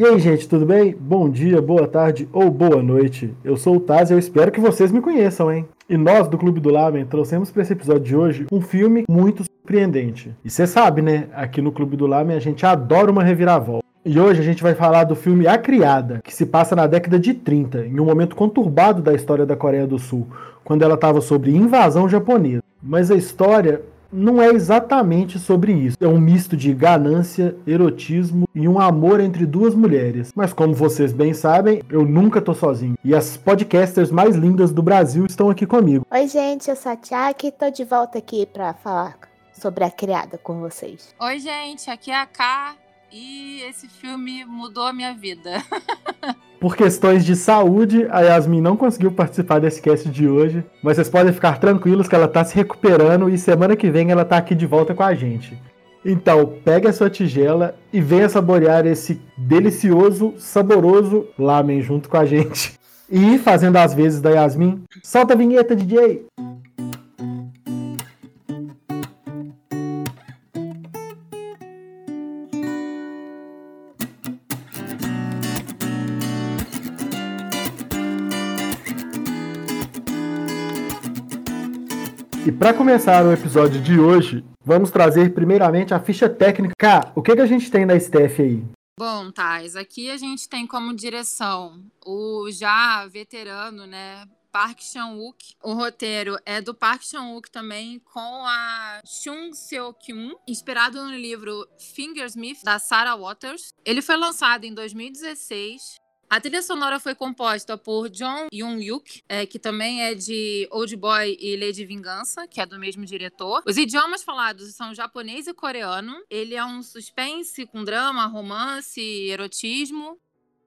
E aí, gente, tudo bem? Bom dia, boa tarde ou boa noite. Eu sou o Taz e eu espero que vocês me conheçam, hein? E nós, do Clube do Lamen, trouxemos para esse episódio de hoje um filme muito surpreendente. E você sabe, né? Aqui no Clube do Lamen a gente adora uma reviravolta. E hoje a gente vai falar do filme A Criada, que se passa na década de 30, em um momento conturbado da história da Coreia do Sul, quando ela estava sobre invasão japonesa. Mas a história não é exatamente sobre isso. É um misto de ganância, erotismo e um amor entre duas mulheres. Mas como vocês bem sabem, eu nunca tô sozinho. E as podcasters mais lindas do Brasil estão aqui comigo. Oi, gente, eu sou a Tiaki e tô de volta aqui para falar sobre a criada com vocês. Oi, gente, aqui é a Ká e esse filme mudou a minha vida. Por questões de saúde, a Yasmin não conseguiu participar desse cast de hoje, mas vocês podem ficar tranquilos que ela tá se recuperando e semana que vem ela tá aqui de volta com a gente. Então, pegue a sua tigela e venha saborear esse delicioso, saboroso lamen junto com a gente. E fazendo as vezes da Yasmin, solta a vinheta, DJ! E para começar o episódio de hoje, vamos trazer primeiramente a ficha técnica. Cá, o que, que a gente tem na STF aí? Bom, Thais, aqui a gente tem como direção o já veterano, né, Park Chan-wook. O roteiro é do Park Chan-wook também, com a Chung Seo-kyun, inspirado no livro Fingersmith, da Sarah Waters. Ele foi lançado em 2016 a trilha sonora foi composta por John Young-yuk, é, que também é de Old Boy e Lady Vingança, que é do mesmo diretor. Os idiomas falados são japonês e coreano. Ele é um suspense com drama, romance, erotismo.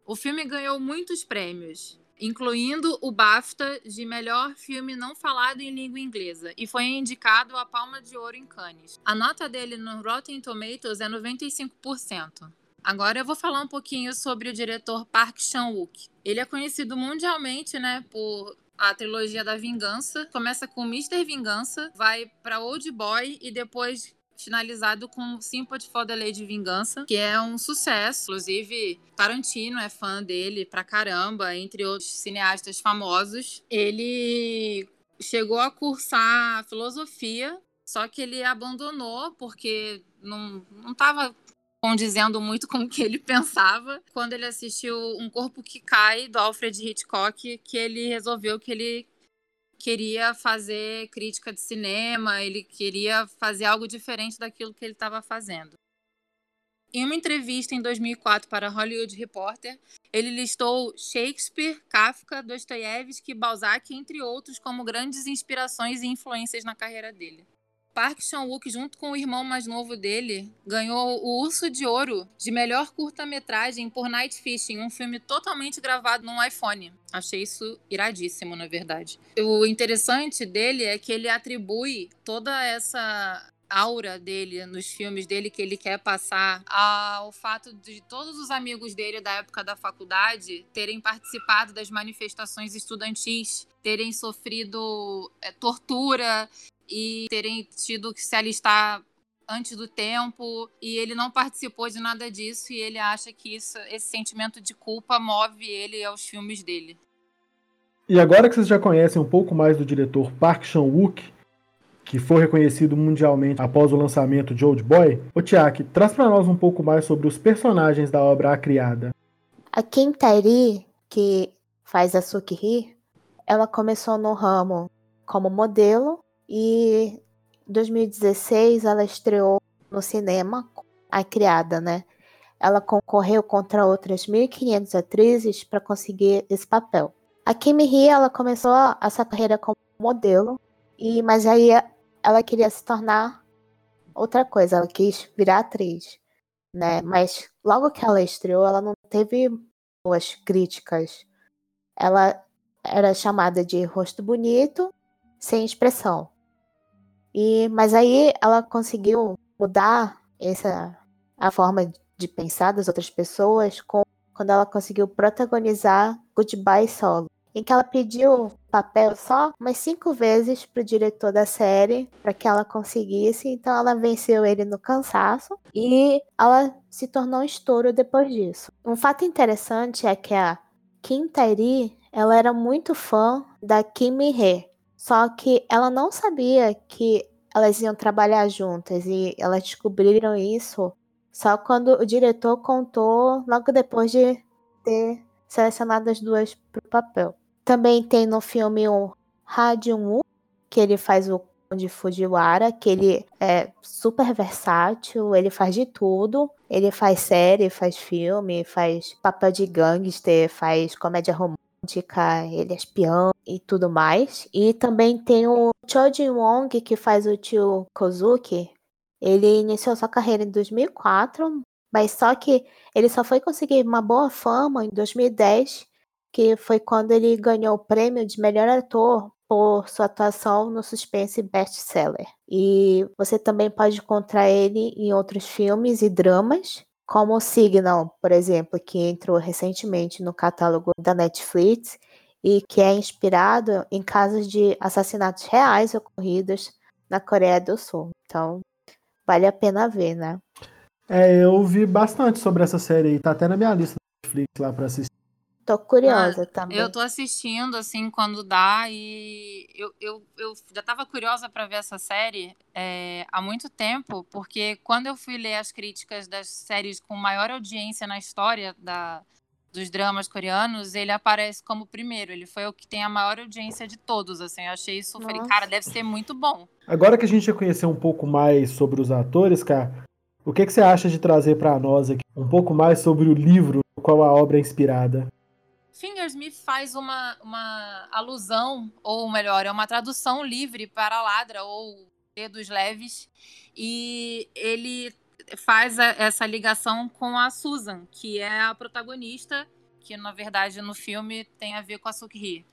O filme ganhou muitos prêmios, incluindo o BAFTA de melhor filme não falado em língua inglesa, e foi indicado a Palma de Ouro em Cannes. A nota dele no Rotten Tomatoes é 95%. Agora eu vou falar um pouquinho sobre o diretor Park Chan-wook. Ele é conhecido mundialmente, né, por a trilogia da Vingança. Começa com Mr. Vingança, vai para Old Boy e depois finalizado com Sympathy for the Lady Vingança, que é um sucesso. Inclusive, Tarantino é fã dele pra caramba, entre outros cineastas famosos. Ele chegou a cursar filosofia, só que ele abandonou porque não, não tava condizendo muito com o que ele pensava quando ele assistiu Um Corpo que Cai, do Alfred Hitchcock, que ele resolveu que ele queria fazer crítica de cinema, ele queria fazer algo diferente daquilo que ele estava fazendo. Em uma entrevista em 2004 para Hollywood Reporter, ele listou Shakespeare, Kafka, Dostoiévski Balzac, entre outros, como grandes inspirações e influências na carreira dele. Park Chan-wook, junto com o irmão mais novo dele, ganhou o Urso de Ouro de melhor curta-metragem por Night Fishing, um filme totalmente gravado num iPhone. Achei isso iradíssimo, na verdade. O interessante dele é que ele atribui toda essa aura dele nos filmes dele que ele quer passar ao fato de todos os amigos dele da época da faculdade terem participado das manifestações estudantis, terem sofrido é, tortura e terem tido que se alistar antes do tempo e ele não participou de nada disso e ele acha que isso, esse sentimento de culpa move ele aos filmes dele. E agora que vocês já conhecem um pouco mais do diretor Park Chan-wook, que foi reconhecido mundialmente após o lançamento de Old Boy, o Tiak, traz para nós um pouco mais sobre os personagens da obra A Criada. A Kim Tae-ri, que faz a Suki-ri, ela começou no ramo como modelo e em 2016 ela estreou no cinema A Criada, né? Ela concorreu contra outras 1.500 atrizes para conseguir esse papel. A Kimi Hee, ela começou essa carreira como modelo, e mas aí ela queria se tornar outra coisa, ela quis virar atriz, né? Mas logo que ela estreou, ela não teve boas críticas. Ela era chamada de rosto bonito, sem expressão. E, mas aí ela conseguiu mudar essa a forma de pensar das outras pessoas com, quando ela conseguiu protagonizar Goodbye Solo, em que ela pediu papel só umas cinco vezes pro diretor da série para que ela conseguisse. Então ela venceu ele no cansaço e ela se tornou um estouro depois disso. Um fato interessante é que a Kim Tae-ri, ela era muito fã da Kim Mi-hee, só que ela não sabia que elas iam trabalhar juntas e elas descobriram isso só quando o diretor contou logo depois de ter selecionado as duas para o papel. Também tem no filme o Ha que ele faz o de Fujiwara, que ele é super versátil, ele faz de tudo. Ele faz série, faz filme, faz papel de gangster, faz comédia romântica, ele é espião e tudo mais. E também tem o Cho Jin-wong, que faz o tio Kozuki. Ele iniciou sua carreira em 2004, mas só que ele só foi conseguir uma boa fama em 2010 que foi quando ele ganhou o prêmio de melhor ator por sua atuação no suspense best-seller. E você também pode encontrar ele em outros filmes e dramas, como o Signal, por exemplo, que entrou recentemente no catálogo da Netflix e que é inspirado em casos de assassinatos reais ocorridos na Coreia do Sul. Então, vale a pena ver, né? É, eu vi bastante sobre essa série aí, tá até na minha lista da Netflix lá para assistir. Tô curiosa ah, também. Eu tô assistindo, assim, quando dá, e eu, eu, eu já tava curiosa para ver essa série é, há muito tempo, porque quando eu fui ler as críticas das séries com maior audiência na história da, dos dramas coreanos, ele aparece como primeiro. Ele foi o que tem a maior audiência de todos, assim. Eu achei isso, falei, cara, deve ser muito bom. Agora que a gente já conheceu um pouco mais sobre os atores, cara, o que, que você acha de trazer para nós aqui um pouco mais sobre o livro no qual a obra é inspirada? Fingersmith faz uma, uma alusão, ou melhor, é uma tradução livre para ladra ou dedos leves, e ele faz a, essa ligação com a Susan, que é a protagonista, que na verdade no filme tem a ver com a Sukhi.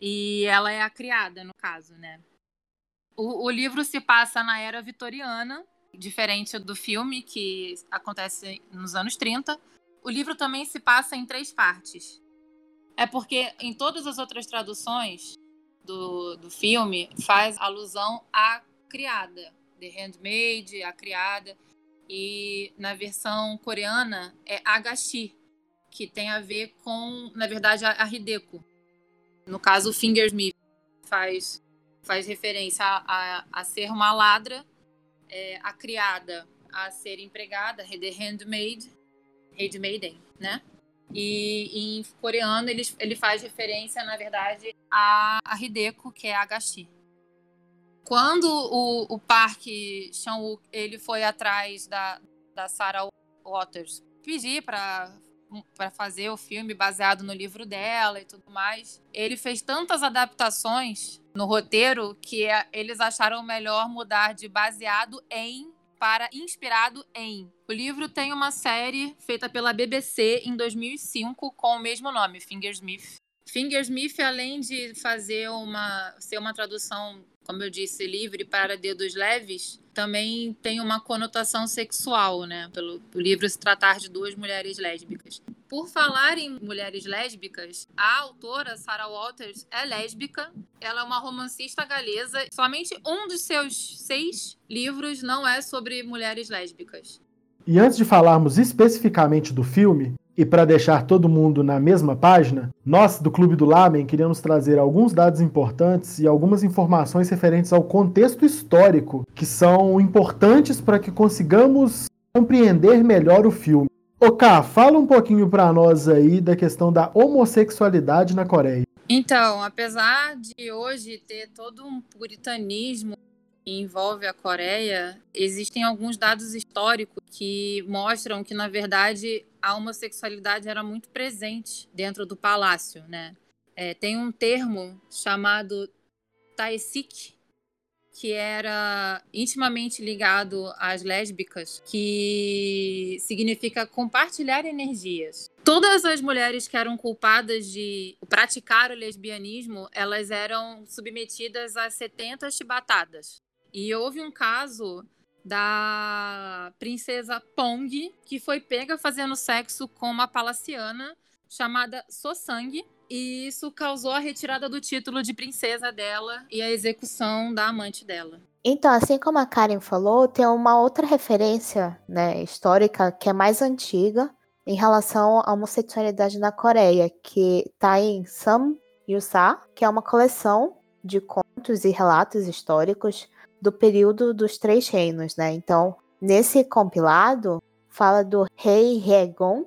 E ela é a criada, no caso, né? O, o livro se passa na era vitoriana, diferente do filme, que acontece nos anos 30. O livro também se passa em três partes. É porque em todas as outras traduções do, do filme faz alusão à criada, The Handmaid, a criada. E na versão coreana é Agashi, que tem a ver com, na verdade, a, Hideko. No caso, Fingersmith faz, faz referência a, a, a ser uma ladra, é, a criada a ser empregada, The Handmaid, Handmaiden, né? E em coreano ele, ele faz referência, na verdade, a, a Hideko, que é a Agashi. Quando o, o parque chan ele foi atrás da, da Sarah Waters pedir para para fazer o filme baseado no livro dela e tudo mais. Ele fez tantas adaptações no roteiro que é, eles acharam melhor mudar de baseado em para Inspirado em. O livro tem uma série feita pela BBC em 2005 com o mesmo nome, Fingersmith. Fingersmith, além de fazer uma ser uma tradução, como eu disse, livre para dedos leves, também tem uma conotação sexual, né? Pelo o livro se tratar de duas mulheres lésbicas. Por falar em mulheres lésbicas, a autora Sarah Walters é lésbica. Ela é uma romancista galesa. Somente um dos seus seis livros não é sobre mulheres lésbicas. E antes de falarmos especificamente do filme, e para deixar todo mundo na mesma página, nós do Clube do Lamen queríamos trazer alguns dados importantes e algumas informações referentes ao contexto histórico que são importantes para que consigamos compreender melhor o filme. Ok, fala um pouquinho para nós aí da questão da homossexualidade na Coreia. Então, apesar de hoje ter todo um puritanismo que envolve a Coreia, existem alguns dados históricos que mostram que, na verdade, a homossexualidade era muito presente dentro do palácio, né? É, tem um termo chamado taesik, que era intimamente ligado às lésbicas, que significa compartilhar energias. Todas as mulheres que eram culpadas de praticar o lesbianismo, elas eram submetidas a 70 chibatadas. E houve um caso da princesa Pong, que foi pega fazendo sexo com uma palaciana chamada Sosang. E isso causou a retirada do título de princesa dela e a execução da amante dela. Então, assim como a Karen falou, tem uma outra referência né, histórica que é mais antiga em relação à homossexualidade na Coreia, que está em Sam Yusa, que é uma coleção de contos e relatos históricos do período dos Três Reinos, né? Então, nesse compilado, fala do rei Haegong,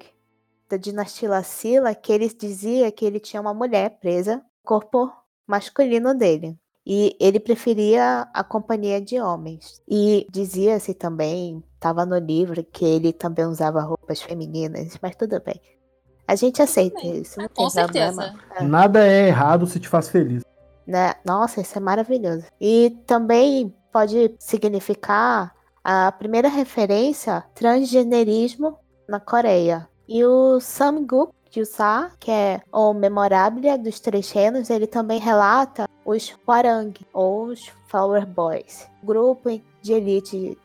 da dinastia Silla, que ele dizia que ele tinha uma mulher presa no corpo masculino dele. E ele preferia a companhia de homens. E dizia-se também, estava no livro, que ele também usava roupas femininas, mas tudo bem. A gente aceita isso, não Com tem problema. certeza. É. Nada é errado se te faz feliz. Né? Nossa, isso é maravilhoso. E também pode significar a primeira referência transgenerismo na Coreia. E o Samguk Yusa, que é o Memorabilia dos Três Reinos, ele também relata os Hwarang, ou os Flower Boys, grupo de elite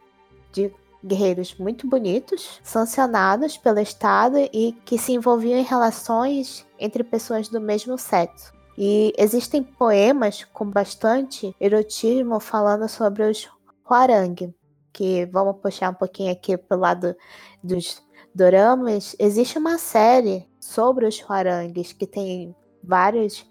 de guerreiros muito bonitos, sancionados pelo Estado e que se envolviam em relações entre pessoas do mesmo sexo. E existem poemas com bastante erotismo falando sobre os Hwarang, que vamos puxar um pouquinho aqui pro lado dos doramas. Existe uma série sobre os Hwarangs que tem vários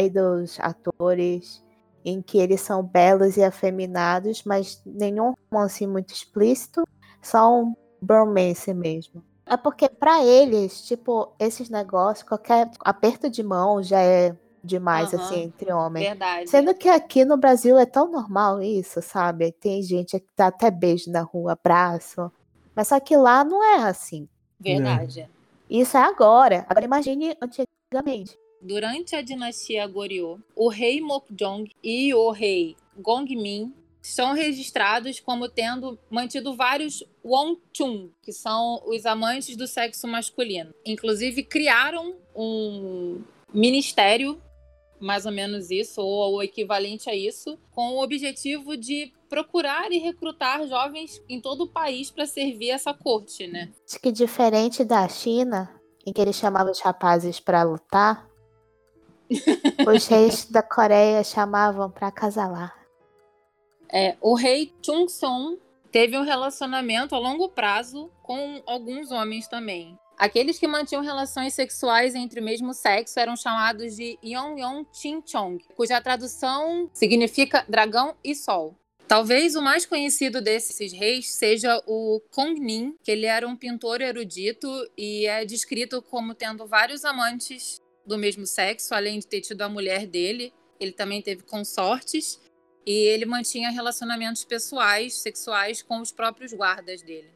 idols, atores, em que eles são belos e afeminados, mas nenhum romance muito explícito, só um bromance mesmo. É porque pra eles, tipo, esses negócios, qualquer aperto de mão já é demais, Aham. assim, entre homens. Verdade. Sendo que aqui no Brasil é tão normal isso, sabe? Tem gente que dá até beijo na rua, abraço. Mas só que lá não é assim. Verdade. Isso é agora. Agora imagine antigamente. Durante a dinastia Goryeo, o rei Mokjong e o rei Gongmin são registrados como tendo mantido vários Wonchun, que são os amantes do sexo masculino. Inclusive criaram um ministério, mais ou menos isso, ou o equivalente a isso, com o objetivo de procurar e recrutar jovens em todo o país para servir essa corte, né? Acho que diferente da China, em que eles chamavam os rapazes pra lutar, os reis da Coreia chamavam pra acasalar. É, o rei Chung-song teve um relacionamento a longo prazo com alguns homens também. Aqueles que mantinham relações sexuais entre o mesmo sexo eram chamados de Yongyong Chinchong, cuja tradução significa dragão e sol. Talvez o mais conhecido desses reis seja o Kongnin, que ele era um pintor erudito e é descrito como tendo vários amantes do mesmo sexo, além de ter tido a mulher dele. Ele também teve consortes e ele mantinha relacionamentos pessoais, sexuais com os próprios guardas dele.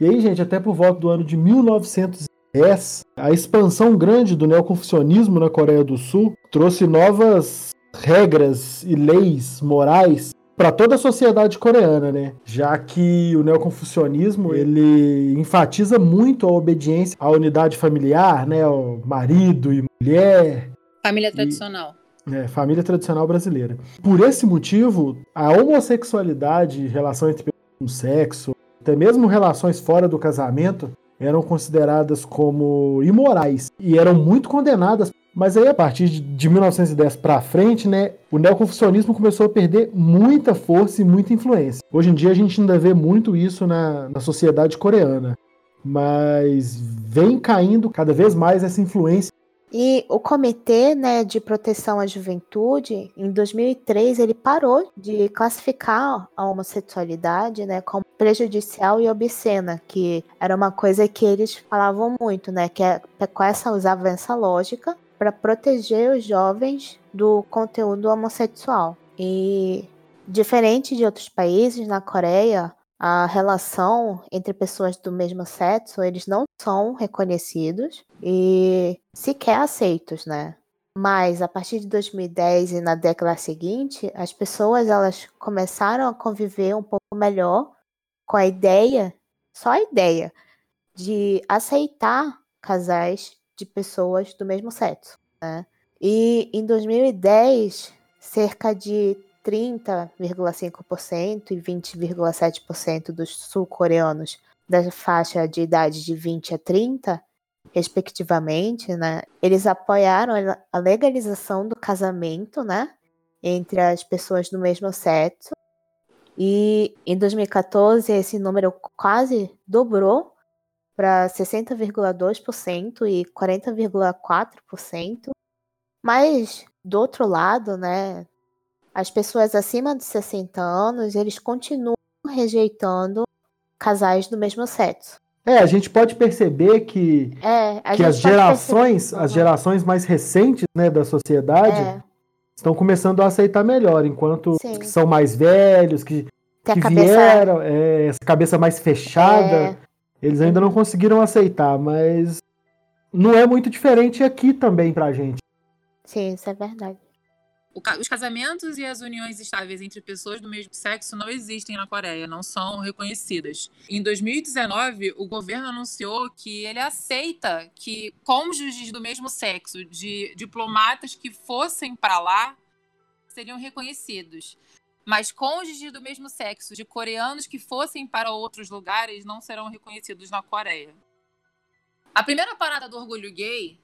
E aí, gente, até por volta do ano de 1910, a expansão grande do neoconfucionismo na Coreia do Sul trouxe novas regras e leis morais para toda a sociedade coreana, né? Já que o neoconfucionismo ele enfatiza muito a obediência à unidade familiar, né? Ao marido e mulher, Família tradicional. é, família tradicional brasileira. Por esse motivo, a homossexualidade, relação entre pessoas com sexo, até mesmo relações fora do casamento, eram consideradas como imorais e eram muito condenadas. Mas aí, a partir de- de 1910 para frente, né, o neoconfucionismo começou a perder muita força e muita influência. Hoje em dia, a gente ainda vê muito isso na, na sociedade coreana. Mas vem caindo cada vez mais essa influência E o Comitê né, de Proteção à Juventude, em 2003, ele parou de classificar a homossexualidade né, como prejudicial e obscena, que era uma coisa que eles falavam muito, né? Que é, com essa usava essa lógica para proteger os jovens do conteúdo homossexual. E diferente de outros países, na Coreia, a relação entre pessoas do mesmo sexo, eles não são reconhecidos e sequer aceitos, né? Mas a partir de 2010 e na década seguinte, as pessoas elas começaram a conviver um pouco melhor com a ideia, só a ideia de aceitar casais de pessoas do mesmo sexo, né? E em 2010, cerca de 30,5% e 20,7% dos sul-coreanos da faixa de idade de 20 a 30 respectivamente, né? Eles apoiaram a legalização do casamento, né? Entre as pessoas do mesmo sexo. E em 2014 esse número quase dobrou para 60,2% e 40,4%. Mas do outro lado, né, as pessoas acima de 60 anos, eles continuam rejeitando casais do mesmo sexo. É, a gente pode perceber que, é, que as gerações, as gerações mais recentes né, da sociedade é. estão começando a aceitar melhor, enquanto Sim. os que são mais velhos, que, que cabeça... vieram, é, essa cabeça mais fechada, é. Eles ainda não conseguiram aceitar, mas não é muito diferente aqui também pra gente. Sim, isso é verdade. Os casamentos e as uniões estáveis entre pessoas do mesmo sexo não existem na Coreia, não são reconhecidas. Em 2019, o governo anunciou que ele aceita que cônjuges do mesmo sexo de diplomatas que fossem para lá seriam reconhecidos. Mas cônjuges do mesmo sexo de coreanos que fossem para outros lugares não serão reconhecidos na Coreia. A primeira parada do orgulho gay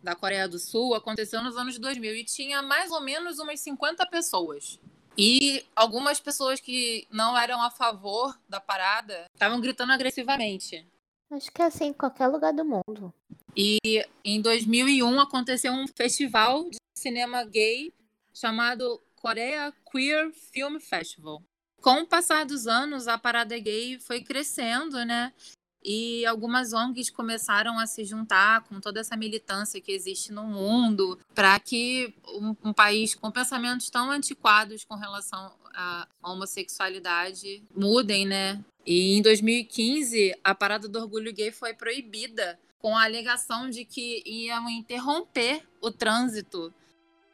da Coreia do Sul aconteceu nos anos 2000 e tinha mais ou menos umas 50 pessoas. E algumas pessoas que não eram a favor da parada estavam gritando agressivamente. Acho que é assim em qualquer lugar do mundo. E em 2001 aconteceu um festival de cinema gay chamado Korea Queer Film Festival. Com o passar dos anos, a parada gay foi crescendo, né? E algumas ONGs começaram a se juntar com toda essa militância que existe no mundo para que um, um, país com pensamentos tão antiquados com relação à homossexualidade mudem, né? E em 2015, a parada do orgulho gay foi proibida com a alegação de que iam interromper o trânsito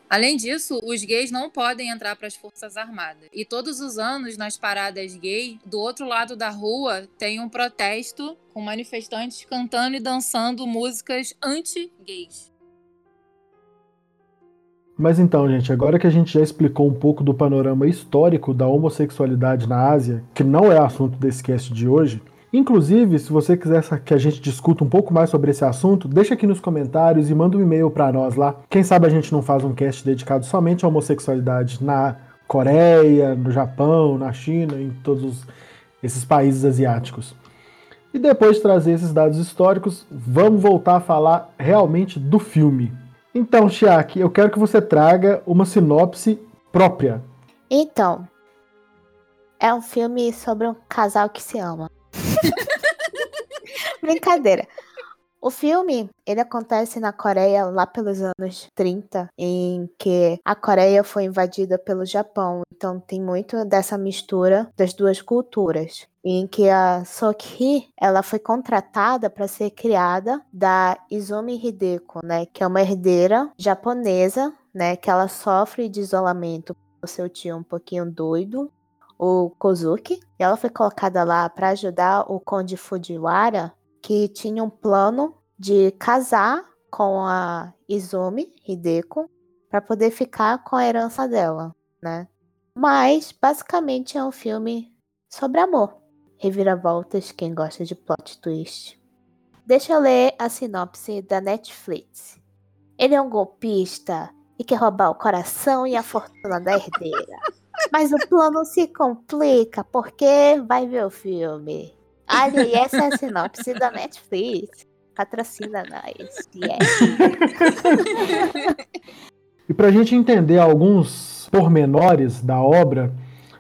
Além disso, os gays não podem entrar para as Forças Armadas. E todos os anos, nas paradas gay, do outro lado da rua, tem um protesto com manifestantes cantando e dançando músicas anti-gays. Mas então, gente, agora que a gente já explicou um pouco do panorama histórico da homossexualidade na Ásia, que não é assunto desse cast de hoje, Inclusive, se você quiser que a gente discuta um pouco mais sobre esse assunto, deixa aqui nos comentários e manda um e-mail para nós lá. Quem sabe a gente não faz um cast dedicado somente à homossexualidade na Coreia, no Japão, na China, em todos esses países asiáticos. E depois de trazer esses dados históricos, vamos voltar a falar realmente do filme. Então, Chiaki, eu quero que você traga uma sinopse própria. Então, é um filme sobre um casal que se ama. Brincadeira. O filme, ele acontece na Coreia lá pelos anos 30, em que a Coreia foi invadida pelo Japão. Então tem muito dessa mistura das duas culturas. Em que a Sokhi, ela foi contratada para ser criada da Izumi Hideko, né, que é uma herdeira japonesa, né, que ela sofre de isolamento do seu tio um pouquinho doido o Kozuki. E ela foi colocada lá para ajudar o Conde Fujiwara, que tinha um plano de casar com a Izumi Hideko para poder ficar com a herança dela, né? Mas basicamente é um filme sobre amor. Reviravoltas, quem gosta de plot twist. Deixa eu ler a sinopse da Netflix. Ele é um golpista e quer roubar o coração e a fortuna da herdeira. Mas o plano se complica porque vai ver o filme. Olha, e essa é a sinopse da Netflix. Patrocina nós. Yeah. e pra gente entender alguns pormenores da obra,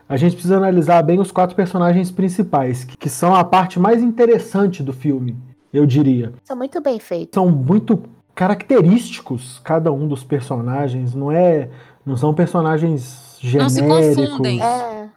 a gente precisa analisar bem os quatro personagens principais, que são a parte mais interessante do filme, eu diria. São muito bem feitos. São muito característicos cada um dos personagens, não é, não são personagens genéricos. Não se confundem. É.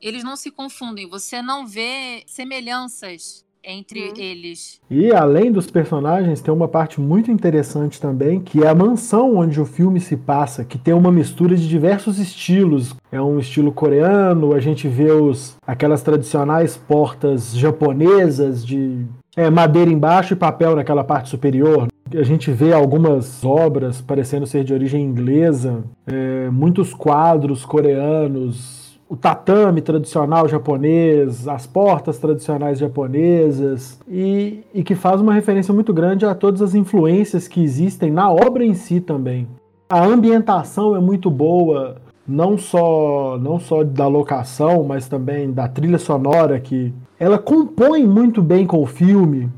Eles não se confundem. Você não vê semelhanças entre hum. eles. E além dos personagens, tem uma parte muito interessante também, que é a mansão onde o filme se passa, que tem uma mistura de diversos estilos. É um estilo coreano, a gente vê os aquelas tradicionais portas japonesas de é, madeira embaixo e papel naquela parte superior. A gente vê algumas obras parecendo ser de origem inglesa, é, muitos quadros coreanos, o tatame tradicional japonês, as portas tradicionais japonesas, e, e que faz uma referência muito grande a todas as influências que existem na obra em si também. A ambientação é muito boa, não só não só da locação, mas também da trilha sonora que ela compõe muito bem com o filme.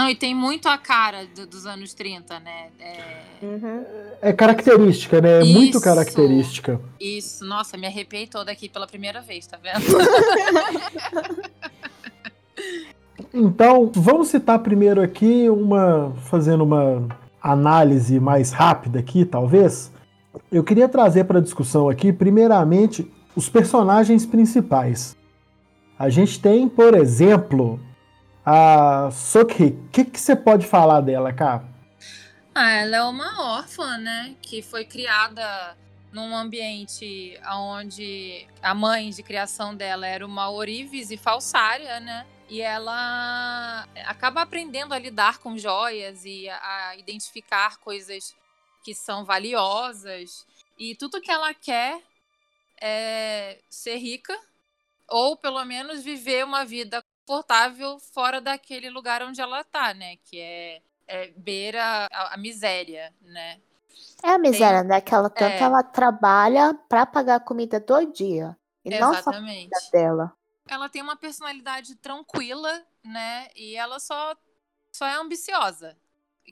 Não, e tem muito a cara do, dos anos 30, né? É... Uhum. é característica, né? É isso, muito característica. Isso, nossa, me arrepiei toda aqui pela primeira vez, tá vendo? então, vamos citar primeiro aqui uma. fazendo uma análise mais rápida aqui, talvez. Eu queria trazer para discussão aqui, primeiramente, os personagens principais. A gente tem, por exemplo, a Sokhi. O que, você pode falar dela, cara? Ah, ela é uma órfã, né? Que foi criada num ambiente onde a mãe de criação dela era uma orives e falsária, né? E ela acaba aprendendo a lidar com joias e a identificar coisas que são valiosas. E tudo que ela quer é ser rica ou pelo menos viver uma vida confortável fora daquele lugar onde ela tá, né? Que é, é beira a, a, miséria, né? É a miséria, Tem, né? Que ela tanto é... ela trabalha para pagar a comida do dia. E Exatamente. não só a dela. Ela tem uma personalidade tranquila, né? E ela só, só é ambiciosa.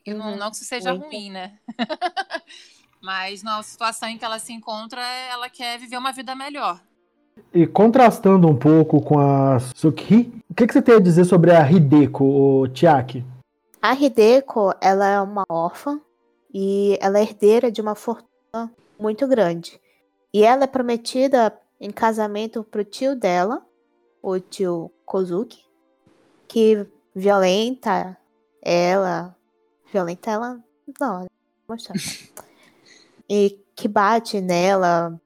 Uhum, não, não que isso seja muito. ruim, né? Mas na situação em que ela se encontra, ela quer viver uma vida melhor. E contrastando um pouco com a Sukhi, o que, que você tem a dizer sobre a Hideko, o Tiaki? A Hideko, ela é uma órfã e ela é herdeira de uma fortuna muito grande. E ela é prometida em casamento pro tio dela, o tio Kozuki, que violenta ela Violenta ela. Não, vou mostrar. e que bate nela,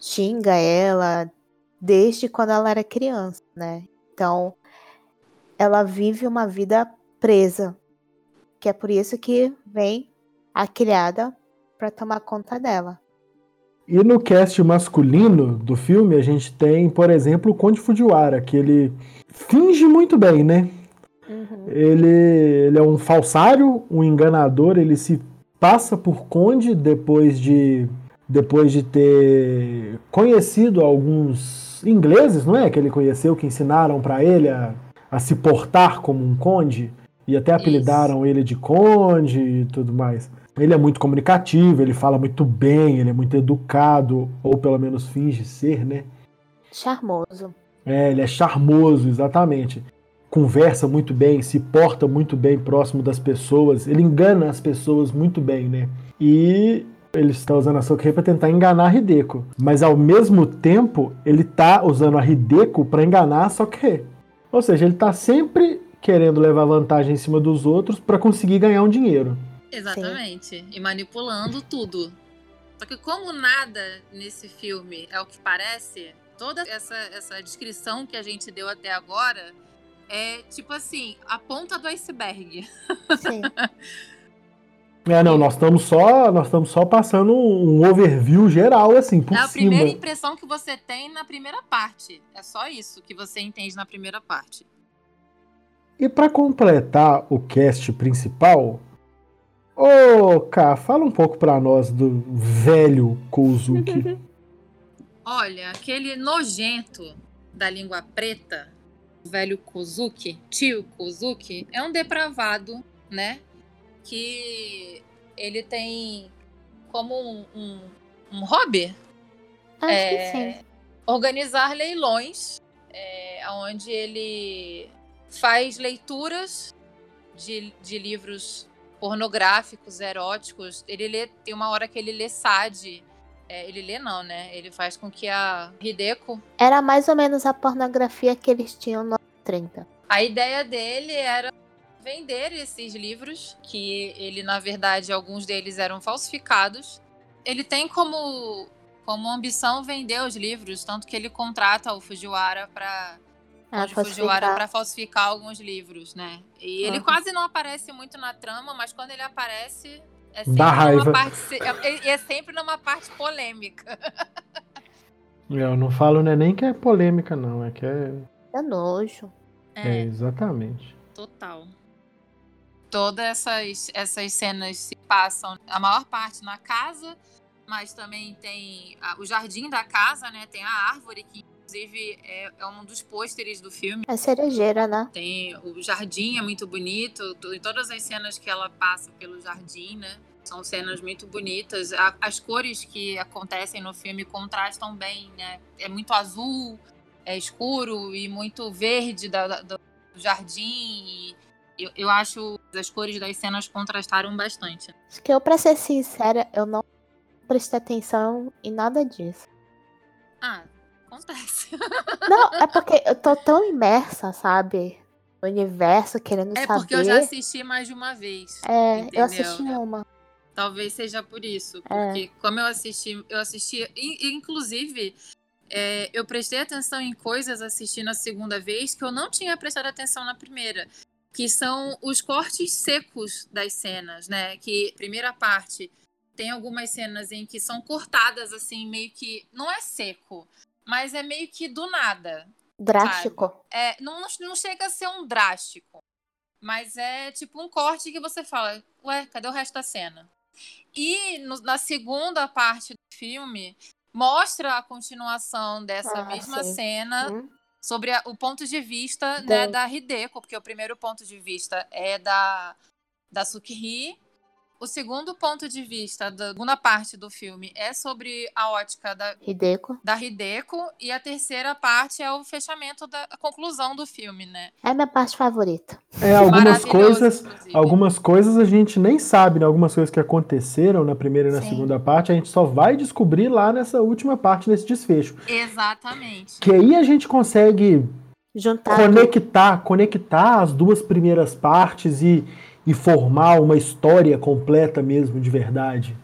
xinga ela desde quando ela era criança, né? Então, ela vive uma vida presa. Que é por isso que vem a criada para tomar conta dela. E no cast masculino do filme, a gente tem, por exemplo, o Conde Fujiwara, que ele finge muito bem, né? Uhum. Ele, ele é um falsário, um enganador, ele se passa por conde depois de depois de ter conhecido alguns ingleses, não é? Que ele conheceu, que ensinaram para ele a, a, se portar como um conde e até apelidaram Isso. ele de conde e tudo mais. Ele é muito comunicativo, ele fala muito bem, ele é muito educado, ou pelo menos finge ser, né? Charmoso. É, ele é charmoso, exatamente conversa muito bem, se porta muito bem próximo das pessoas, ele engana as pessoas muito bem, né? E ele está usando a Sokei para tentar enganar a Hideko, mas ao mesmo tempo ele está usando a Hideko para enganar a Sokei. Ou seja, ele está sempre querendo levar vantagem em cima dos outros para conseguir ganhar um dinheiro. Exatamente. Sim. E manipulando tudo. Só que como nada nesse filme é o que parece, toda essa, essa descrição que a gente deu até agora é tipo assim, a ponta do iceberg. Sim. É, não, nós estamos só, nós estamos só passando um overview geral assim, por É a cima. primeira impressão que você tem na primeira parte. É só isso que você entende na primeira parte. E para completar o cast principal, ô, Cá, fala um pouco para nós do velho Kozuki. Olha, aquele nojento da língua preta velho Kozuki, tio Kozuki, é um depravado, né? Que ele tem como um, um, um hobby Acho é, organizar leilões, é, onde ele faz leituras de, de livros pornográficos, eróticos. Ele lê, tem uma hora que ele lê Sade, é, ele lê não, né? Ele faz com que a Hideko... Era mais ou menos a pornografia que eles tinham no 30. A ideia dele era vender esses livros, que ele, na verdade, alguns deles eram falsificados. Ele tem como, como ambição vender os livros, tanto que ele contrata o Fujiwara para ah, Fujiwara para falsificar alguns livros, né? E ele uhum. quase não aparece muito na trama, mas quando ele aparece, é sempre, Dá raiva. Parte, é, é, é sempre numa parte polêmica. Eu não falo né, nem que é polêmica, não. É que é. É nojo. É, é exatamente. Total. Todas essas, essas cenas se passam, a maior parte na casa, mas também tem a, o jardim da casa, né? Tem a árvore que inclusive é, é, um dos pôsteres do filme. É cerejeira, né? Tem o jardim é muito bonito, e todas as cenas que ela passa pelo jardim, né? São cenas muito bonitas. A, as cores que acontecem no filme contrastam bem, né? É muito azul, é escuro e muito verde da, da, do jardim. Eu, eu acho as cores das cenas contrastaram bastante. Acho que eu, pra ser sincera, eu não prestei atenção em nada disso. Ah, acontece. Não, é porque eu tô tão imersa, sabe? No universo, querendo é saber. É porque eu já assisti mais de uma vez. É, entendeu? eu assisti uma. Talvez seja por isso. É. Porque é. como eu assisti, eu assisti. Inclusive, é, eu prestei atenção em coisas assistindo a segunda vez que eu não tinha prestado atenção na primeira. Que são os cortes secos das cenas, né? Que primeira parte tem algumas cenas em que são cortadas assim, meio que. Não é seco, mas é meio que do nada. Drástico. É, não, não chega a ser um drástico. Mas é tipo um corte que você fala, ué, cadê o resto da cena? E no, na segunda parte do filme, mostra a continuação dessa ah, mesma sim. cena hum. Sobre a, o ponto de vista né, da Hideko, porque o primeiro ponto de vista é da, da Sukihiro o segundo ponto de vista da segunda parte do filme é sobre a ótica da Hideko. Da Hideko e a terceira parte é o fechamento da conclusão do filme, né? É a minha parte favorita. É, algumas coisas, inclusive. algumas coisas a gente nem sabe, né? Algumas coisas que aconteceram na primeira e na Sim. segunda parte, a gente só vai descobrir lá nessa última parte, nesse desfecho. Exatamente. Que aí a gente consegue Juntar conectar, conectar as duas primeiras partes e e formar uma história completa mesmo, de verdade.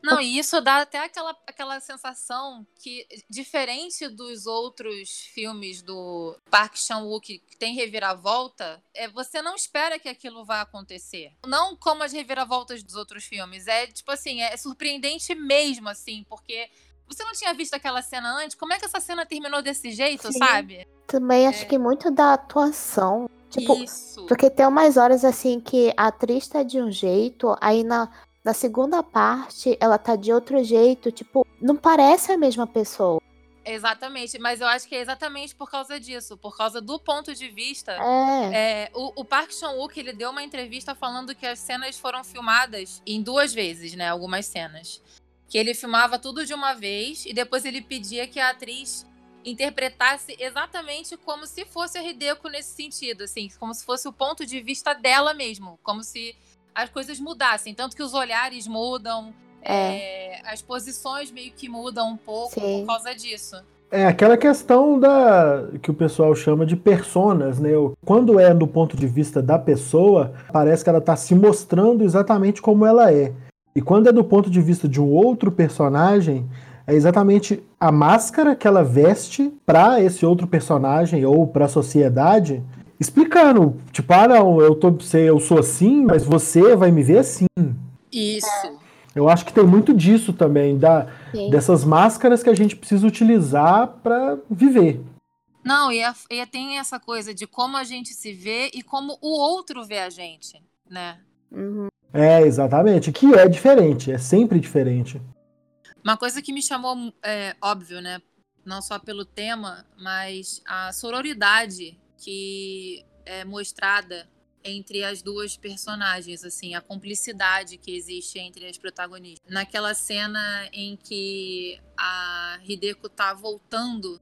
Não, e isso dá até aquela, aquela sensação que, diferente dos outros filmes do Park Chan-wook que tem reviravolta, é, você não espera que aquilo vá acontecer. Não como as reviravoltas dos outros filmes. É, tipo assim, é surpreendente mesmo, assim, porque você não tinha visto aquela cena antes? Como é que essa cena terminou desse jeito, Sim. sabe? Também acho é. que muito da atuação Tipo, Isso. Porque tem umas horas assim que a atriz tá de um jeito, aí na, na segunda parte ela tá de outro jeito, tipo, não parece a mesma pessoa. Exatamente, mas eu acho que é exatamente por causa disso, por causa do ponto de vista. É. é o, o Park Chan-wook ele deu uma entrevista falando que as cenas foram filmadas em duas vezes, né? Algumas cenas, que ele filmava tudo de uma vez e depois ele pedia que a atriz interpretasse exatamente como se fosse a Hideko nesse sentido, assim, como se fosse o ponto de vista dela mesmo, como se as coisas mudassem, tanto que os olhares mudam, é. É, as posições meio que mudam um pouco Sim. por causa disso. É aquela questão da que o pessoal chama de personas, né? Quando é do ponto de vista da pessoa, parece que ela está se mostrando exatamente como ela é. E quando é do ponto de vista de um outro personagem, é exatamente a máscara que ela veste para esse outro personagem ou para a sociedade, explicando, tipo, ah, não, eu tô, eu sou assim, mas você vai me ver assim. Isso. Eu acho que tem muito disso também, da, dessas máscaras que a gente precisa utilizar para viver. Não, e, a, e tem essa coisa de como a gente se vê e como o outro vê a gente, né? Uhum. É, exatamente. Que é diferente, é sempre diferente. Uma coisa que me chamou, é, óbvio, né? Não só pelo tema, mas a sororidade que é mostrada entre as duas personagens, assim, a cumplicidade que existe entre as protagonistas. Naquela cena em que a Hideko tá voltando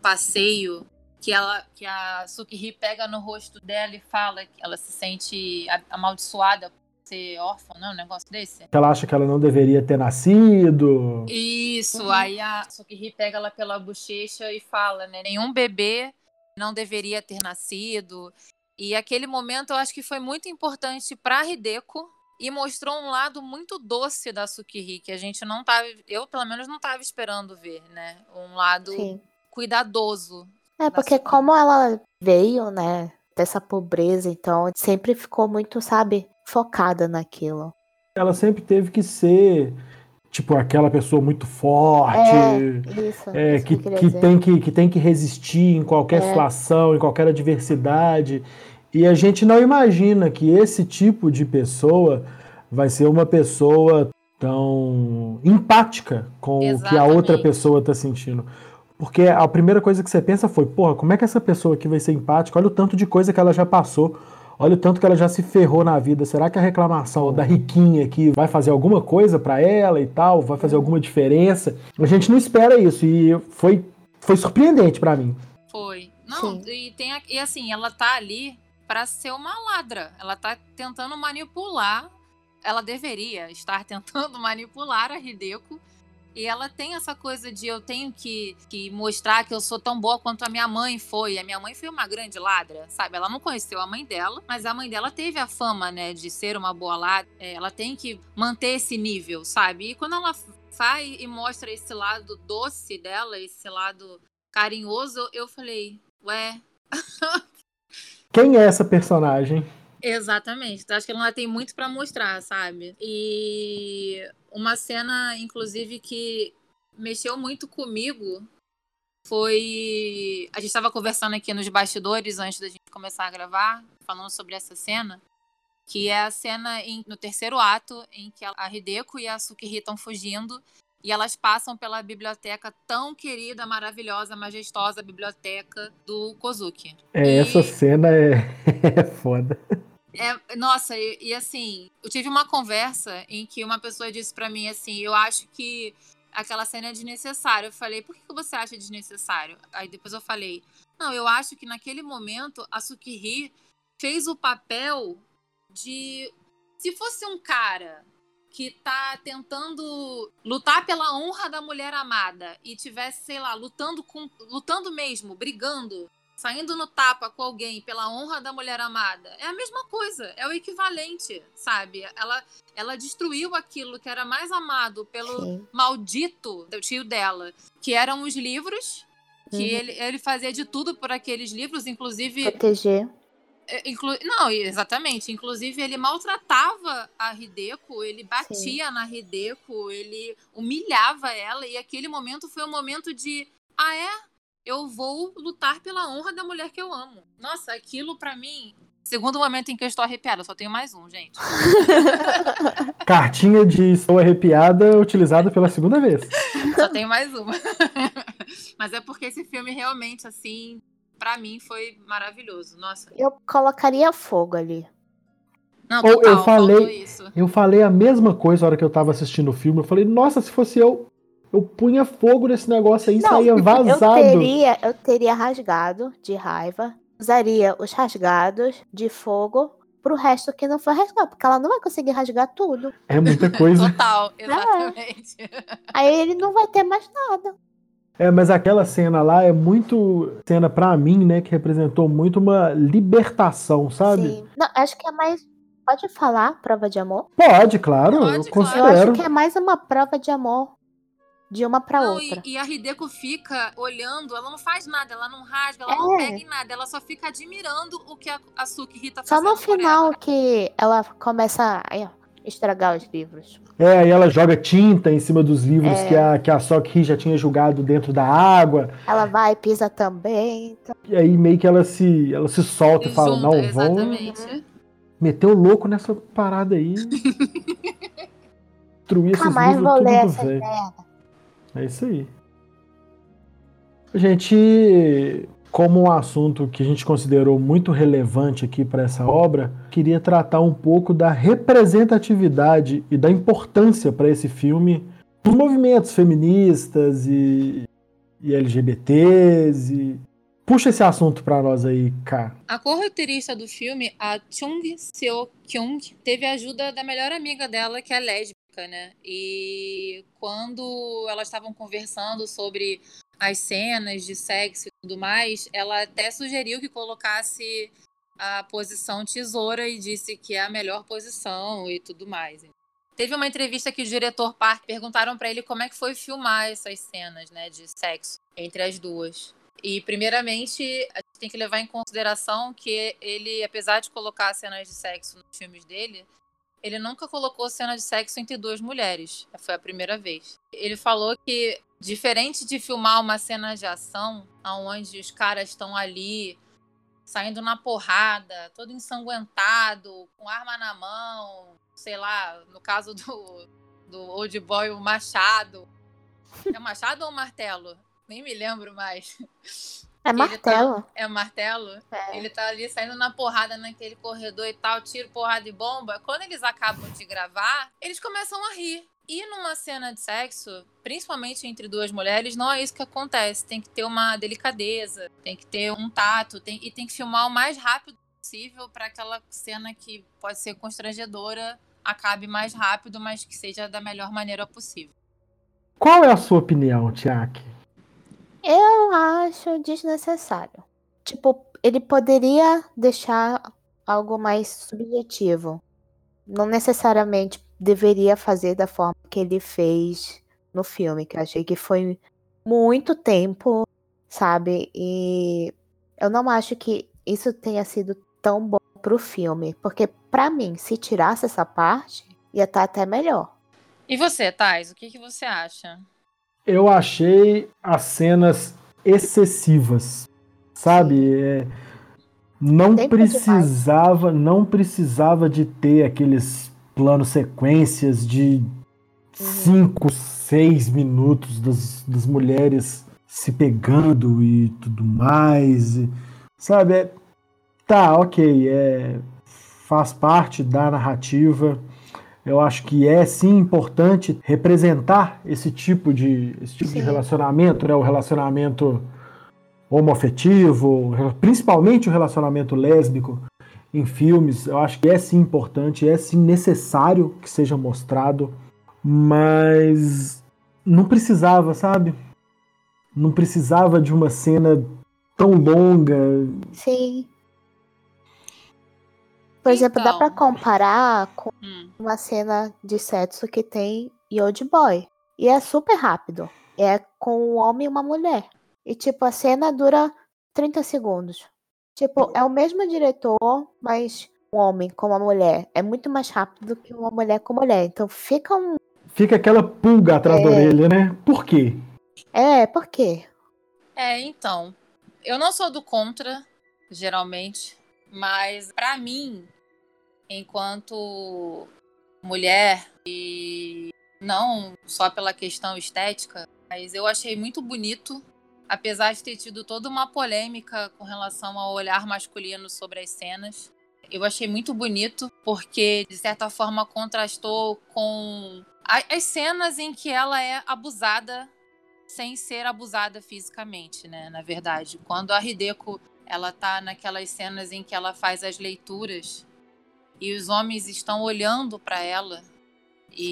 passeio, que ela que a Sukihiri pega no rosto dela e fala que ela se sente amaldiçoada ser órfã, não? Um negócio desse? Ela acha que ela não deveria ter nascido. Isso, uhum. aí a Sukihiri pega ela pela bochecha e fala, né? Nenhum bebê não deveria ter nascido. E aquele momento eu acho que foi muito importante para Hideko e mostrou um lado muito doce da Sukihiri que a gente não tava, eu pelo menos não estava esperando ver, né? Um lado Sim. cuidadoso. É, porque como ela veio, né, dessa pobreza, então sempre ficou muito, sabe, focada naquilo. Ela sempre teve que ser tipo aquela pessoa muito forte, É, isso. é, isso que, que, dizer. tem que, que tem que resistir em qualquer É. situação, em qualquer adversidade. E a gente não imagina que esse tipo de pessoa vai ser uma pessoa tão empática com o que a outra Exatamente. pessoa está sentindo. Porque a primeira coisa que você pensa foi, porra, como é que essa pessoa aqui vai ser empática? Olha o tanto de coisa que ela já passou. Olha o tanto que ela já se ferrou na vida. Será que a reclamação da riquinha aqui vai fazer alguma coisa pra ela e tal? Vai fazer alguma diferença? A gente não espera isso e foi, foi surpreendente pra mim. Foi. Não, Sim. e, tem, a- e assim, ela tá ali pra ser uma ladra. Ela tá tentando manipular. Ela deveria estar tentando manipular a Hideko. E ela tem essa coisa de eu tenho que, que mostrar que eu sou tão boa quanto a minha mãe foi. A minha mãe foi uma grande ladra, sabe? Ela não conheceu a mãe dela, mas a mãe dela teve a fama, né, de ser uma boa ladra. É, ela tem que manter esse nível, sabe? E quando ela sai e mostra esse lado doce dela, esse lado carinhoso, eu falei, ué. Quem é essa personagem? Exatamente. Então, acho que ela tem muito pra mostrar, sabe? E uma cena, inclusive, que mexeu muito comigo foi. A gente estava conversando aqui nos bastidores antes da gente começar a gravar, falando sobre essa cena. Que é a cena em- no terceiro ato em que a Hideko e a Sukihiro estão fugindo e elas passam pela biblioteca tão querida, maravilhosa, majestosa biblioteca do Kozuki. É, E- Essa cena é, é foda. É, nossa, e, e assim, eu tive uma conversa em que uma pessoa disse pra mim assim, eu acho que aquela cena é desnecessária. Eu falei, por que que você acha desnecessário? Aí depois eu falei, não, eu acho que naquele momento a Sukiri fez o papel de se fosse um cara que tá tentando lutar pela honra da mulher amada e tivesse, sei lá, lutando com lutando mesmo, brigando, saindo no tapa com alguém pela honra da mulher amada, é a mesma coisa, é o equivalente, sabe? Ela ela destruiu aquilo que era mais amado pelo Sim. maldito do tio dela, que eram os livros, que Uhum. ele, ele fazia de tudo por aqueles livros, inclusive Proteger. é, inclu- Não, exatamente. Inclusive, ele maltratava a Hideko, ele batia na Hideko, ele humilhava ela, e aquele momento foi um momento de: ah, é? Eu vou lutar pela honra da mulher que eu amo. Nossa, aquilo pra mim. Segundo momento em que eu estou arrepiada, só tenho mais um, gente. Cartinha de estou arrepiada utilizada pela segunda vez. Só tenho mais uma. Mas é porque esse filme realmente, assim, pra mim foi maravilhoso. Nossa. Eu colocaria fogo ali. Não, Ou eu total, falei-. Eu falei a mesma coisa na hora que eu tava assistindo o filme. Eu falei, nossa, se fosse eu, eu punha fogo nesse negócio aí e saía Eu vazado. teria, eu teria rasgado de raiva. Usaria os rasgados de fogo pro resto que não foi rasgado. Porque ela não vai conseguir rasgar tudo. É muita coisa. Total, exatamente. Aí ele não vai ter mais nada. É, mas aquela cena lá é muito cena pra mim, né, que representou muito uma libertação, sabe? Sim. Não, acho que é mais. Pode falar prova de amor? Pode, claro, Pode, eu claro. considero. Eu acho que é mais uma prova de amor de uma pra Não, e, outra. e a Hideko fica olhando, ela não faz nada, ela não rasga, ela É. não pega em nada, ela só fica admirando o que a, a Sukihiro tá Só fazendo no final ela. que ela começa a estragar os livros. É, aí ela joga tinta em cima dos livros É. que a, que a Sokhi já tinha jogado dentro da água. Ela vai e pisa também. Então, E aí meio que ela se, ela se solta e, E fala, junta, não, vamos exatamente. meter o louco nessa parada aí. Destruir esses nunca mais livros vou tudo ler essa merda. É isso aí. A gente, como um assunto que a gente considerou muito relevante aqui para essa obra, queria tratar um pouco da representatividade e da importância para esse filme dos movimentos feministas e, e LGBTs. E... Puxa esse assunto para nós aí, Cá. A co-roteirista do filme, a Chung Seo Kyung, teve a ajuda da melhor amiga dela, que é lésbica, né? E quando elas estavam conversando sobre as cenas de sexo e tudo mais, ela até sugeriu que colocasse a posição tesoura e disse que é a melhor posição e tudo mais. Teve uma entrevista que o diretor Park perguntaram para ele como é que foi filmar essas cenas, né, de sexo entre as duas. E, primeiramente, a gente tem que levar em consideração que ele, apesar de colocar cenas de sexo nos filmes dele, ele nunca colocou cena de sexo entre duas mulheres. Foi a primeira vez. Ele falou que, diferente de filmar uma cena de ação, onde os caras estão ali saindo na porrada, todo ensanguentado, com arma na mão, sei lá, no caso do, do Old Boy, o machado. É machado ou martelo? Nem me lembro mais. É martelo. Tá, é martelo? É. Ele tá ali saindo na porrada naquele corredor e tal, tiro, porrada e bomba. Quando eles acabam de gravar, eles começam a rir. E numa cena de sexo, principalmente entre duas mulheres, não é isso que acontece. Tem que ter uma delicadeza, tem que ter um tato, tem, e tem que filmar o mais rápido possível para aquela cena que pode ser constrangedora acabe mais rápido, mas que seja da melhor maneira possível. Qual é a sua opinião, Tiaki? Eu acho desnecessário. Tipo, ele poderia deixar algo mais subjetivo. Não necessariamente deveria fazer da forma que ele fez no filme, que eu achei que foi muito tempo, sabe? E eu não acho que isso tenha sido tão bom pro filme, porque para mim, se tirasse essa parte, ia estar tá até melhor. E você, Thais, o que, que você acha? Eu achei as cenas excessivas, sabe? É, não precisava, demais. não precisava de ter aqueles planos sequências de uhum. cinco, seis minutos das, das mulheres se pegando e tudo mais, e, sabe? É, tá, ok, é, faz parte da narrativa eu acho que é sim importante representar esse tipo de, esse tipo de relacionamento, né? o relacionamento homoafetivo, principalmente o relacionamento lésbico em filmes. Eu acho que é sim importante, é sim necessário que seja mostrado, mas não precisava, sabe? Não precisava de uma cena tão longa. Sim. Por exemplo, dá pra então. comparar com hum. uma cena de sexo que tem em Old Boy. E é super rápido. É com um homem e uma mulher. E, tipo, a cena dura 30 segundos. Tipo, é o mesmo diretor, mas um homem com uma mulher é muito mais rápido do que uma mulher com mulher. Então fica um. Fica aquela pulga atrás é... da orelha, né? Por quê? É, por quê? É, então. Eu não sou do contra, geralmente. Mas, para mim, enquanto mulher e não só pela questão estética, mas eu achei muito bonito, apesar de ter tido toda uma polêmica com relação ao olhar masculino sobre as cenas. Eu achei muito bonito porque de certa forma contrastou com as cenas em que ela é abusada sem ser abusada fisicamente, né? Na verdade, quando a Hideko ela tá naquelas cenas em que ela faz as leituras e os homens estão olhando para ela e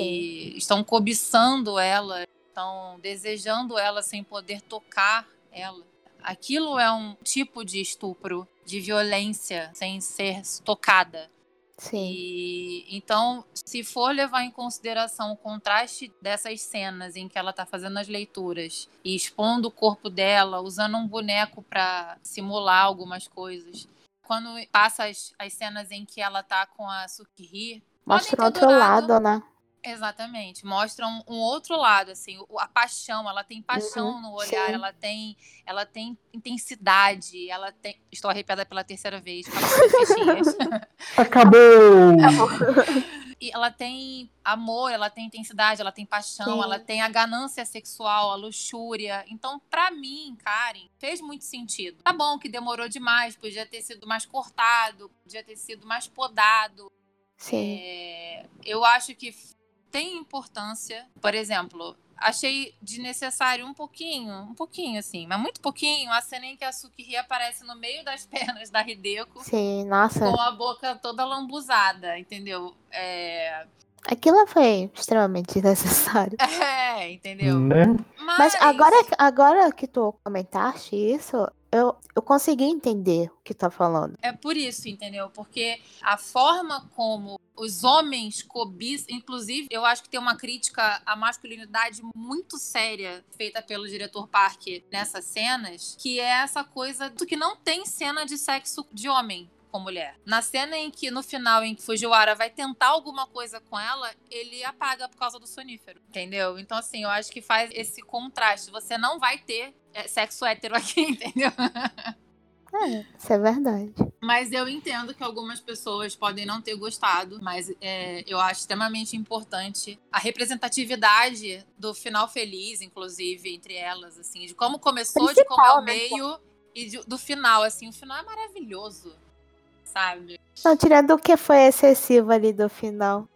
Sim. estão cobiçando ela, estão desejando ela sem poder tocar ela. Aquilo é um tipo de estupro, de violência sem ser tocada. Sim. E, então, se for levar em consideração o contraste dessas cenas em que ela está fazendo as leituras e expondo o corpo dela, usando um boneco para simular algumas coisas, quando passa as, as cenas em que ela tá com a Sukihiro. Mostra outro lado, né? Exatamente, mostram um, um outro lado, assim, a paixão, ela tem paixão uhum, no olhar, sim. ela tem, ela tem intensidade, ela tem. Estou arrepiada pela terceira vez, Acabou! e ela tem amor, ela tem intensidade, ela tem paixão, sim. ela tem a ganância sexual, a luxúria. Então, para mim, Karen, fez muito sentido. Tá bom que demorou demais, podia ter sido mais cortado, podia ter sido mais podado. Sim. É, eu acho que tem importância. Por exemplo, achei desnecessário um pouquinho, um pouquinho assim, mas muito pouquinho, a cena em que a Sukiri aparece no meio das pernas da Hideko. Sim, nossa. Com a boca toda lambuzada, entendeu? É... Aquilo foi extremamente desnecessário. É, entendeu? Né? Mas... mas, agora, agora que tu comentaste isso, eu, eu consegui entender o que tá falando. É por isso, entendeu? Porque a forma como os homens cobiçam, inclusive, eu acho que tem uma crítica à masculinidade muito séria feita pelo diretor Parker nessas cenas, que é essa coisa do que não tem cena de sexo de homem com mulher. Na cena em que, no final, em que Fujiwara vai tentar alguma coisa com ela, ele apaga por causa do sonífero, entendeu? Então, assim, eu acho que faz esse contraste. Você não vai ter é, sexo hétero aqui, entendeu? É, isso é verdade. Mas eu entendo que algumas pessoas podem não ter gostado, mas é, eu acho extremamente importante a representatividade do final feliz, inclusive, entre elas, assim, de como começou, Principal, de como é o né? meio e de, do final, assim, o final é maravilhoso, sabe? Não, tirando o que foi excessivo ali do final.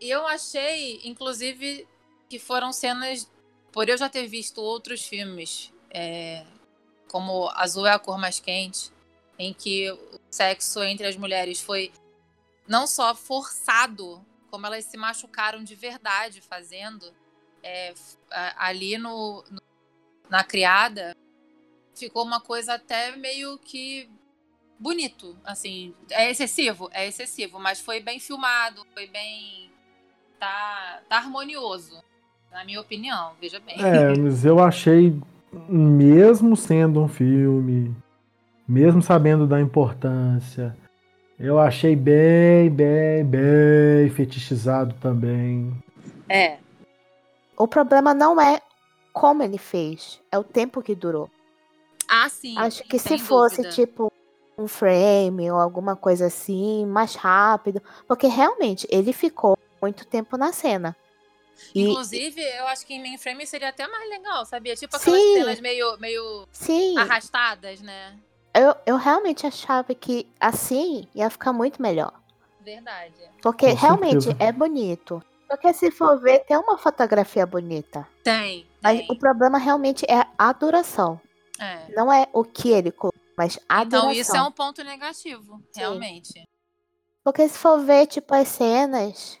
Eu achei, inclusive, que foram cenas, por eu já ter visto outros filmes é, como Azul é a cor mais quente, em que o sexo entre as mulheres foi não só forçado, como elas se machucaram de verdade fazendo. É, ali no, no, na criada, ficou uma coisa até meio que bonito, assim, é excessivo, é excessivo, mas foi bem filmado, foi bem tá, tá harmonioso, na minha opinião, veja bem. É, mas eu achei mesmo sendo um filme, mesmo sabendo da importância, eu achei bem, bem, bem fetichizado também. É. O problema não é como ele fez, é o tempo que durou. Ah, sim. Acho que se fosse dúvida. tipo um frame ou alguma coisa assim, mais rápido, porque realmente ele ficou muito tempo na cena. Inclusive, eu acho que em mainframe seria até mais legal, sabia? Tipo aquelas Sim. cenas meio, meio Sim. arrastadas, né? Eu, eu realmente achava que assim ia ficar muito melhor. Verdade. Porque Com realmente certeza. é bonito. Porque se for ver, tem uma fotografia bonita. Tem. Mas o problema realmente é a duração. É. Não é o que ele colocou, mas a então, duração. Então isso é um ponto negativo, Sim. realmente. Porque se for ver, tipo, as cenas,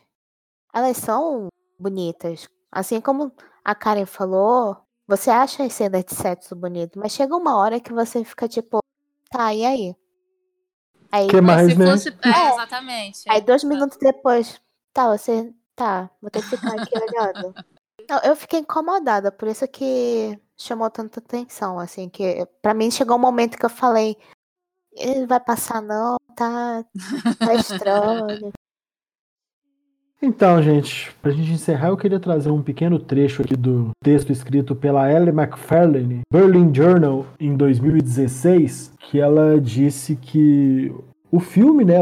elas são bonitas. Assim como a Karen falou, você acha as cenas de sexo bonito, mas chega uma hora que você fica tipo, tá, e aí? Aí, que mais, né? Fosse... É, é, exatamente. Aí dois minutos depois, tá, você, tá, vou ter que ficar aqui olhando. Não, eu fiquei incomodada, por isso que chamou tanta atenção, assim, que para mim chegou um momento que eu falei, ele vai passar não, tá, tá estranho. Então, gente, pra gente encerrar, eu queria trazer um pequeno trecho aqui do texto escrito pela Ellie McFarlane, Berlin Journal, em 2016, que ela disse que o filme, né,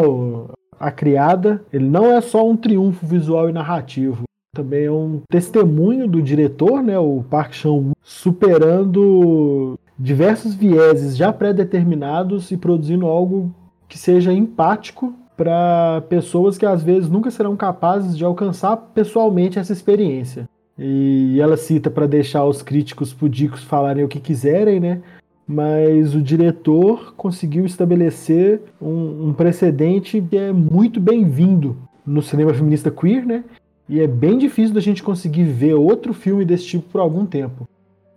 A Criada, ele não é só um triunfo visual e narrativo, também é um testemunho do diretor, né, o Park Chan-wook, superando diversos vieses já pré-determinados e produzindo algo que seja empático para pessoas que às vezes nunca serão capazes de alcançar pessoalmente essa experiência. E ela cita para deixar os críticos pudicos falarem o que quiserem, né? Mas o diretor conseguiu estabelecer um, um precedente que é muito bem-vindo no cinema feminista queer, né? E é bem difícil da gente conseguir ver outro filme desse tipo por algum tempo.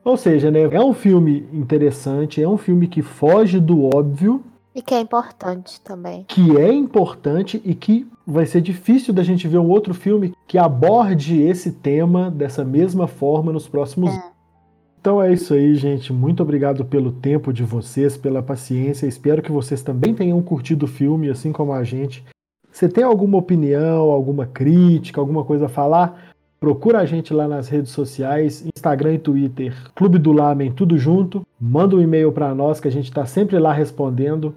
Ou seja, né, é um filme interessante, é um filme que foge do óbvio, e que é importante também. Que é importante e que vai ser difícil da gente ver um outro filme que aborde esse tema dessa mesma forma nos próximos é. Então é isso aí, gente. Muito obrigado pelo tempo de vocês, pela paciência. Espero que vocês também tenham curtido o filme, assim como a gente. Você tem alguma opinião, alguma crítica, alguma coisa a falar? Procura a gente lá nas redes sociais, Instagram e Twitter, Clube do Lamen, tudo junto. Manda um e-mail para nós que a gente está sempre lá respondendo.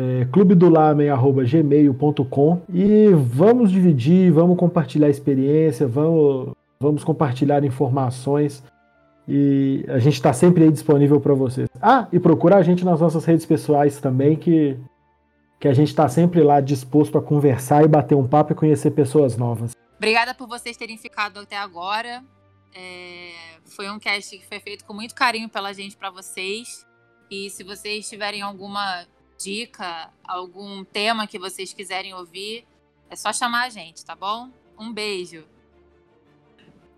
É, clubedolamen.gmail.com e vamos dividir, vamos compartilhar experiência, vamos, vamos compartilhar informações e a gente está sempre aí disponível para vocês. Ah, e procura a gente nas nossas redes pessoais também, que, que a gente está sempre lá disposto a conversar e bater um papo e conhecer pessoas novas. Obrigada por vocês terem ficado até agora. É, foi um cast que foi feito com muito carinho pela gente para vocês. E se vocês tiverem alguma dica, algum tema que vocês quiserem ouvir, é só chamar a gente, tá bom? Um beijo.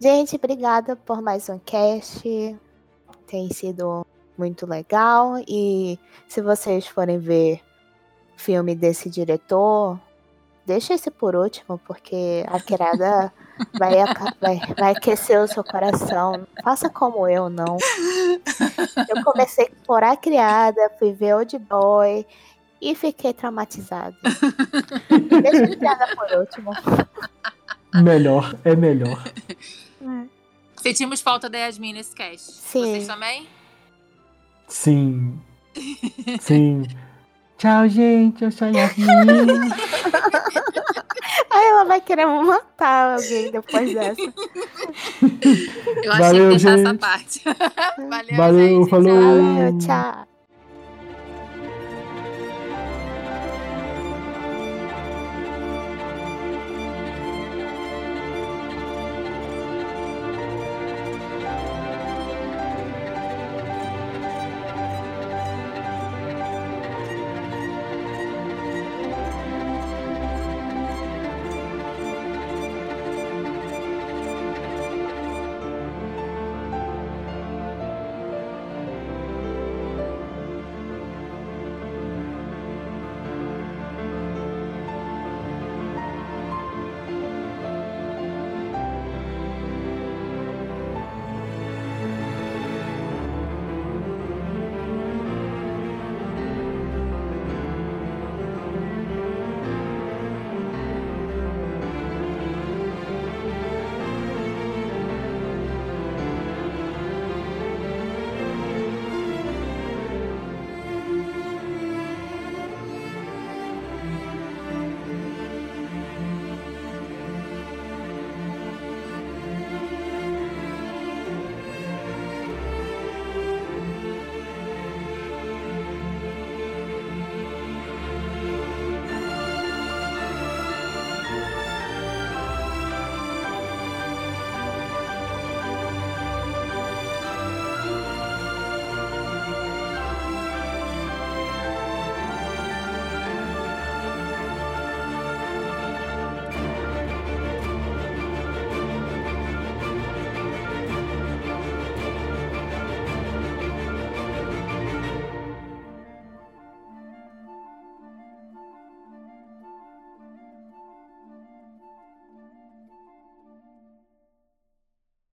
Gente, obrigada por mais um cast. Tem sido muito legal. E se vocês forem ver filme desse diretor, deixa esse por último, porque a querada vai, vai, vai aquecer o seu coração. Faça como eu, não. Eu comecei por a criada, fui ver Old Boy e fiquei traumatizada. Deixa a piada por último. Melhor, é melhor. Sentimos falta da Yasmin nesse cast. Sim. Vocês também? Sim. Sim. Tchau, gente. Eu sou a Yasmin. Aí ela vai querer matar alguém depois dessa. Eu achei Valeu, que deixar essa gente. parte. Valeu, Valeu, gente. falou. Tchau. Valeu, tchau.